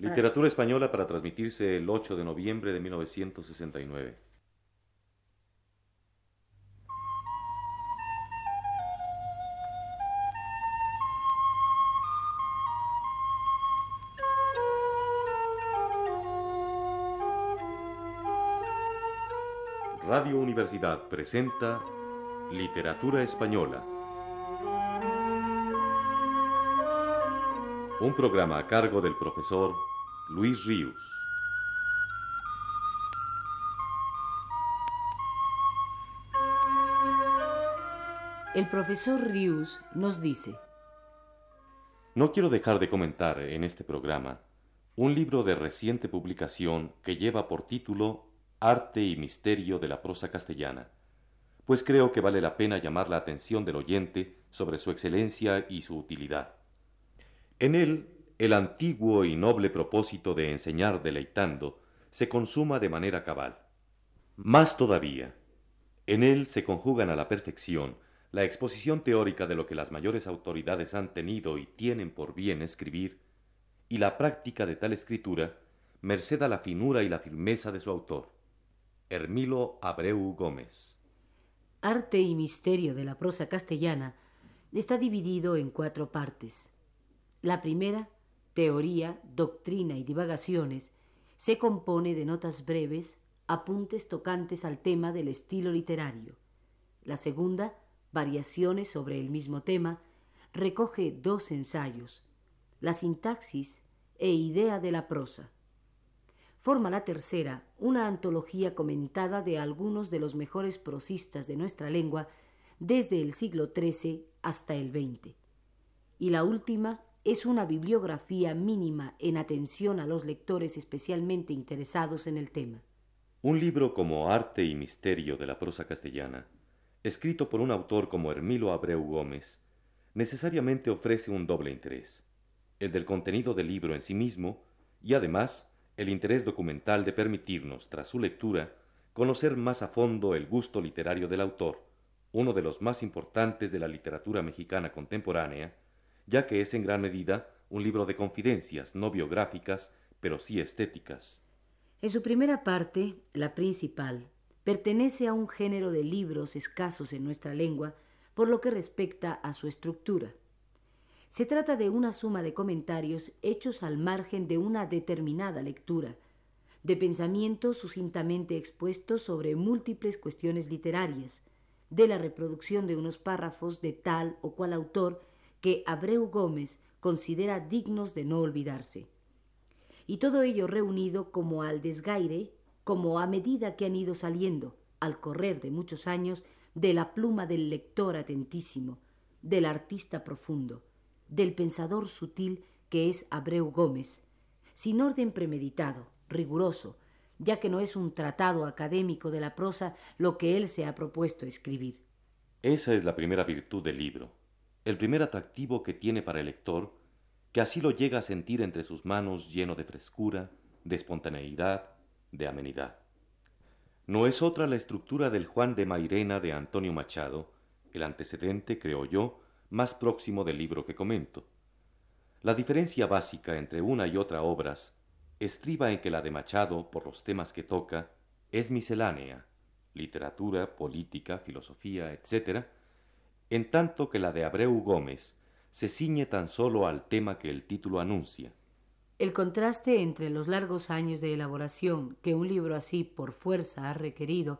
Literatura española para transmitirse el 8 de noviembre de 1969. Radio Universidad presenta Literatura Española. Un programa a cargo del profesor Luis Ríos. El profesor Ríos nos dice, No quiero dejar de comentar en este programa un libro de reciente publicación que lleva por título Arte y Misterio de la Prosa Castellana, pues creo que vale la pena llamar la atención del oyente sobre su excelencia y su utilidad. En él el antiguo y noble propósito de enseñar deleitando se consuma de manera cabal. Más todavía, en él se conjugan a la perfección la exposición teórica de lo que las mayores autoridades han tenido y tienen por bien escribir, y la práctica de tal escritura, merced a la finura y la firmeza de su autor, Hermilo Abreu Gómez. Arte y misterio de la prosa castellana está dividido en cuatro partes. La primera teoría, doctrina y divagaciones, se compone de notas breves, apuntes tocantes al tema del estilo literario. La segunda, variaciones sobre el mismo tema, recoge dos ensayos, la sintaxis e idea de la prosa. Forma la tercera una antología comentada de algunos de los mejores prosistas de nuestra lengua desde el siglo XIII hasta el XX. Y la última es una bibliografía mínima en atención a los lectores especialmente interesados en el tema. Un libro como Arte y Misterio de la prosa castellana, escrito por un autor como Hermilo Abreu Gómez, necesariamente ofrece un doble interés, el del contenido del libro en sí mismo y además el interés documental de permitirnos, tras su lectura, conocer más a fondo el gusto literario del autor, uno de los más importantes de la literatura mexicana contemporánea, ya que es en gran medida un libro de confidencias, no biográficas, pero sí estéticas. En su primera parte, la principal, pertenece a un género de libros escasos en nuestra lengua por lo que respecta a su estructura. Se trata de una suma de comentarios hechos al margen de una determinada lectura, de pensamientos sucintamente expuestos sobre múltiples cuestiones literarias, de la reproducción de unos párrafos de tal o cual autor que Abreu Gómez considera dignos de no olvidarse. Y todo ello reunido como al desgaire, como a medida que han ido saliendo, al correr de muchos años, de la pluma del lector atentísimo, del artista profundo, del pensador sutil que es Abreu Gómez, sin orden premeditado, riguroso, ya que no es un tratado académico de la prosa lo que él se ha propuesto escribir. Esa es la primera virtud del libro, el primer atractivo que tiene para el lector, que así lo llega a sentir entre sus manos lleno de frescura, de espontaneidad, de amenidad. No es otra la estructura del Juan de Mairena de Antonio Machado, el antecedente, creo yo, más próximo del libro que comento. La diferencia básica entre una y otra obras estriba en que la de Machado, por los temas que toca, es miscelánea, literatura, política, filosofía, etc., en tanto que la de Abreu Gómez se ciñe tan solo al tema que el título anuncia. El contraste entre los largos años de elaboración que un libro así por fuerza ha requerido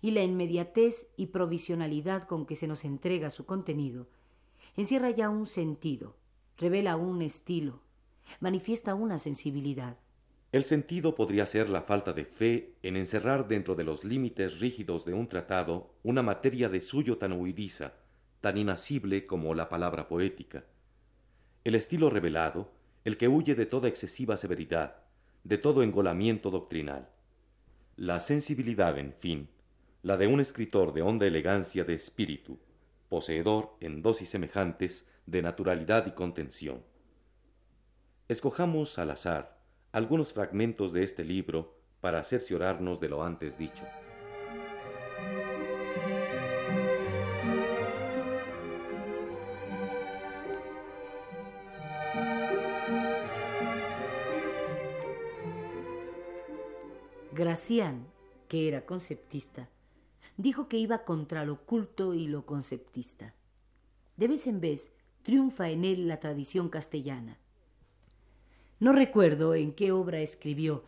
y la inmediatez y provisionalidad con que se nos entrega su contenido, encierra ya un sentido, revela un estilo, manifiesta una sensibilidad. El sentido podría ser la falta de fe en encerrar dentro de los límites rígidos de un tratado una materia de suyo tan huidiza, tan inasible como la palabra poética. El estilo revelado, el que huye de toda excesiva severidad, de todo engolamiento doctrinal. La sensibilidad, en fin, la de un escritor de honda elegancia de espíritu, poseedor en dosis semejantes de naturalidad y contención. Escojamos al azar algunos fragmentos de este libro para cerciorarnos de lo antes dicho. Gracián, que era conceptista, dijo que iba contra lo culto y lo conceptista. De vez en vez triunfa en él la tradición castellana. No recuerdo en qué obra escribió,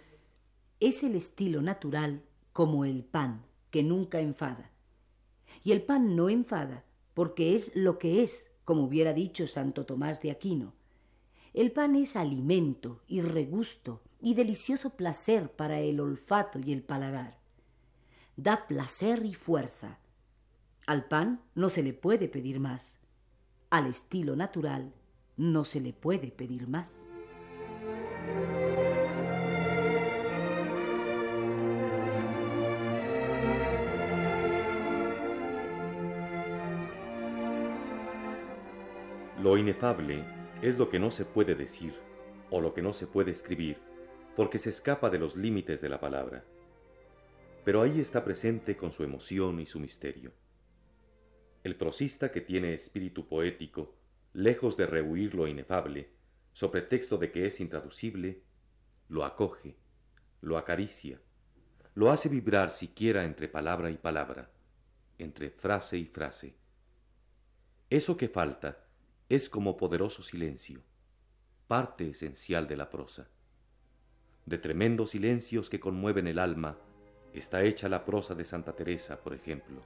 es el estilo natural como el pan, que nunca enfada. Y el pan no enfada, porque es lo que es, como hubiera dicho Santo Tomás de Aquino. El pan es alimento y regusto y delicioso placer para el olfato y el paladar. Da placer y fuerza. Al pan no se le puede pedir más. Al estilo natural no se le puede pedir más. Lo inefable es lo que no se puede decir o lo que no se puede escribir porque se escapa de los límites de la palabra. Pero ahí está presente con su emoción y su misterio. El prosista que tiene espíritu poético, lejos de rehuir lo inefable, sobre texto de que es intraducible, lo acoge, lo acaricia, lo hace vibrar siquiera entre palabra y palabra, entre frase y frase. Eso que falta es como poderoso silencio, parte esencial de la prosa. De tremendos silencios que conmueven el alma, está hecha la prosa de Santa Teresa, por ejemplo.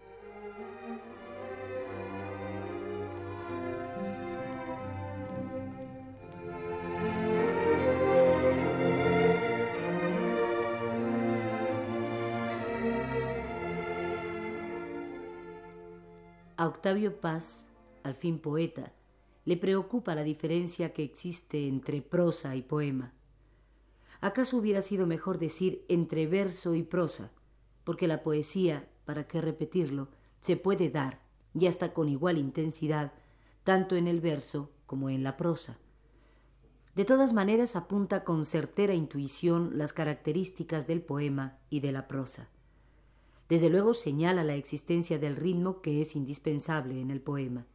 A Octavio Paz, al fin poeta, le preocupa la diferencia que existe entre prosa y poema. ¿Acaso hubiera sido mejor decir entre verso y prosa? Porque la poesía, para qué repetirlo, se puede dar, y hasta con igual intensidad, tanto en el verso como en la prosa. De todas maneras apunta con certera intuición las características del poema y de la prosa. Desde luego señala la existencia del ritmo que es indispensable en el poema.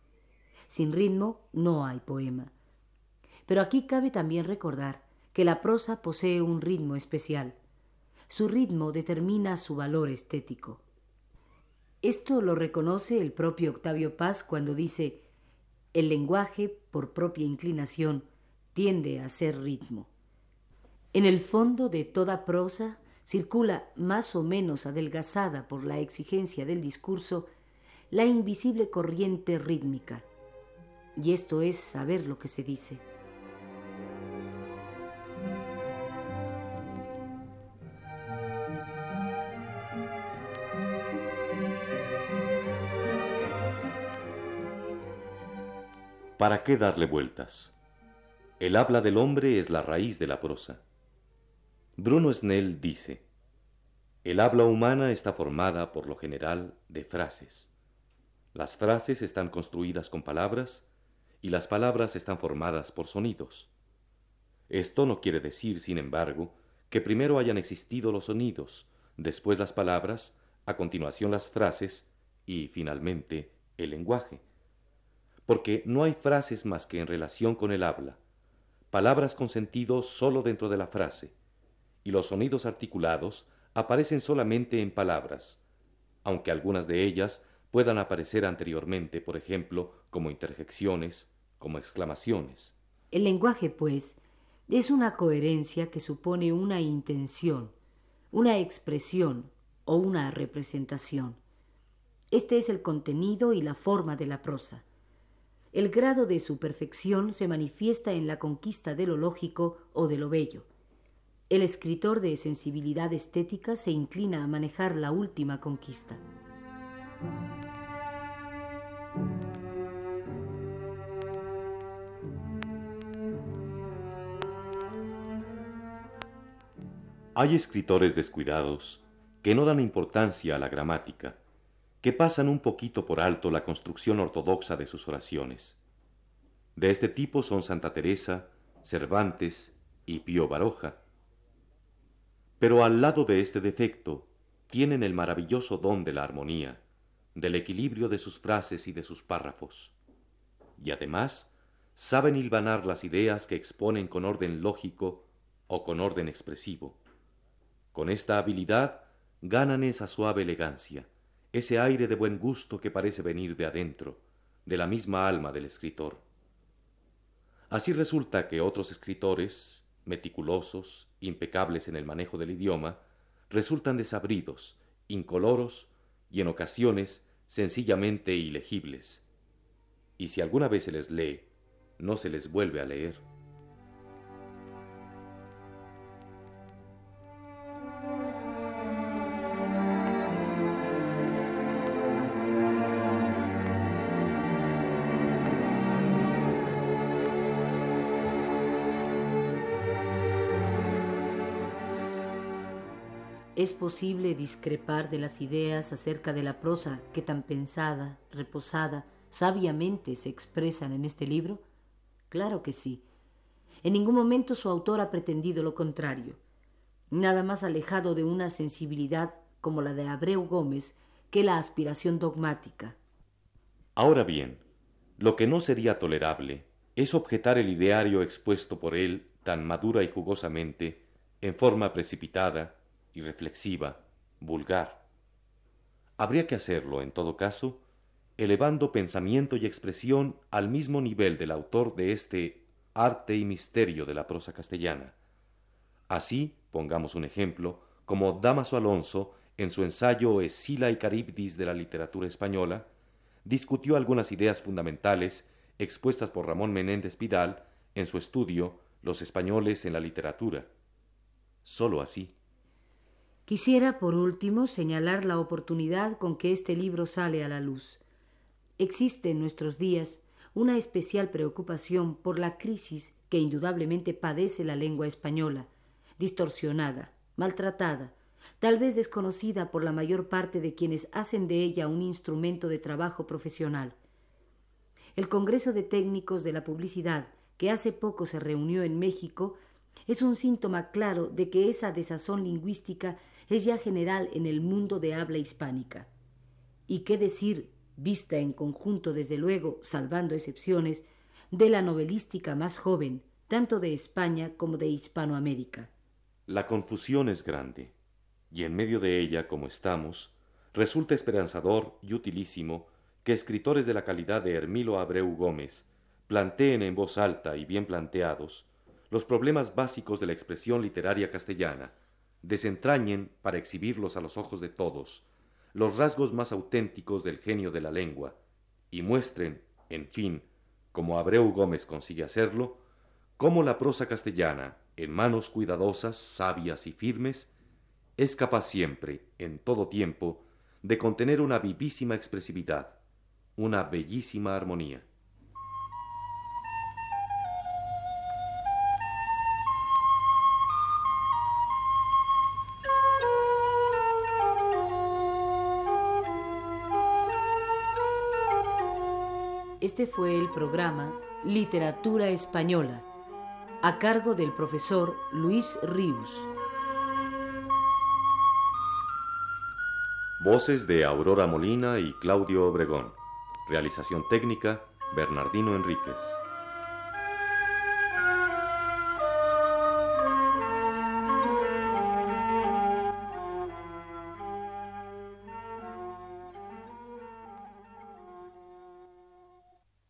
Sin ritmo no hay poema. Pero aquí cabe también recordar que la prosa posee un ritmo especial. Su ritmo determina su valor estético. Esto lo reconoce el propio Octavio Paz cuando dice el lenguaje, por propia inclinación, tiende a ser ritmo. En el fondo de toda prosa circula, más o menos adelgazada por la exigencia del discurso, la invisible corriente rítmica y esto es saber lo que se dice. ¿Para qué darle vueltas? El habla del hombre es la raíz de la prosa. Bruno Snell dice, el habla humana está formada, por lo general, de frases. Las frases están construidas con palabras y las palabras están formadas por sonidos. Esto no quiere decir, sin embargo, que primero hayan existido los sonidos, después las palabras, a continuación las frases y, finalmente, el lenguaje. Porque no hay frases más que en relación con el habla, palabras con sentido sólo dentro de la frase, y los sonidos articulados aparecen solamente en palabras, aunque algunas de ellas puedan aparecer anteriormente, por ejemplo, como interjecciones, como exclamaciones. El lenguaje, pues, es una coherencia que supone una intención, una expresión o una representación. Este es el contenido y la forma de la prosa. El grado de su perfección se manifiesta en la conquista de lo lógico o de lo bello. El escritor de sensibilidad estética se inclina a manejar la última conquista. Hay escritores descuidados que no dan importancia a la gramática, que pasan un poquito por alto la construcción ortodoxa de sus oraciones. De este tipo son Santa Teresa, Cervantes y Pío Baroja. Pero al lado de este defecto tienen el maravilloso don de la armonía, del equilibrio de sus frases y de sus párrafos. Y además saben hilvanar las ideas que exponen con orden lógico o con orden expresivo. Con esta habilidad ganan esa suave elegancia, ese aire de buen gusto que parece venir de adentro, de la misma alma del escritor. Así resulta que otros escritores, meticulosos, impecables en el manejo del idioma, resultan desabridos, incoloros y en ocasiones sencillamente ilegibles. Y si alguna vez se les lee, no se les vuelve a leer. ¿Es posible discrepar de las ideas acerca de la prosa que tan pensada, reposada, sabiamente se expresan en este libro? Claro que sí. En ningún momento su autor ha pretendido lo contrario. Nada más alejado de una sensibilidad como la de Abreu Gómez que la aspiración dogmática. Ahora bien, lo que no sería tolerable es objetar el ideario expuesto por él tan madura y jugosamente, en forma precipitada, irreflexiva, vulgar. Habría que hacerlo, en todo caso, elevando pensamiento y expresión al mismo nivel del autor de este arte y misterio de la prosa castellana. Así, pongamos un ejemplo, como Damaso Alonso, en su ensayo Escila y Caribdis de la literatura española, discutió algunas ideas fundamentales expuestas por Ramón Menéndez Pidal en su estudio Los españoles en la literatura. Sólo así. Quisiera, por último, señalar la oportunidad con que este libro sale a la luz. Existe en nuestros días una especial preocupación por la crisis que indudablemente padece la lengua española, distorsionada, maltratada, tal vez desconocida por la mayor parte de quienes hacen de ella un instrumento de trabajo profesional. El Congreso de Técnicos de la Publicidad, que hace poco se reunió en México, es un síntoma claro de que esa desazón lingüística es ya general en el mundo de habla hispánica. ¿Y qué decir, vista en conjunto desde luego, salvando excepciones, de la novelística más joven, tanto de España como de Hispanoamérica? La confusión es grande, y en medio de ella, como estamos, resulta esperanzador y utilísimo que escritores de la calidad de Hermilo Abreu Gómez planteen en voz alta y bien planteados los problemas básicos de la expresión literaria castellana, desentrañen, para exhibirlos a los ojos de todos, los rasgos más auténticos del genio de la lengua, y muestren, en fin, como Abreu Gómez consigue hacerlo, cómo la prosa castellana, en manos cuidadosas, sabias y firmes, es capaz siempre, en todo tiempo, de contener una vivísima expresividad, una bellísima armonía. Este fue el programa Literatura Española, a cargo del profesor Luis Ríos. Voces de Aurora Molina y Claudio Obregón. Realización técnica, Bernardino Enríquez.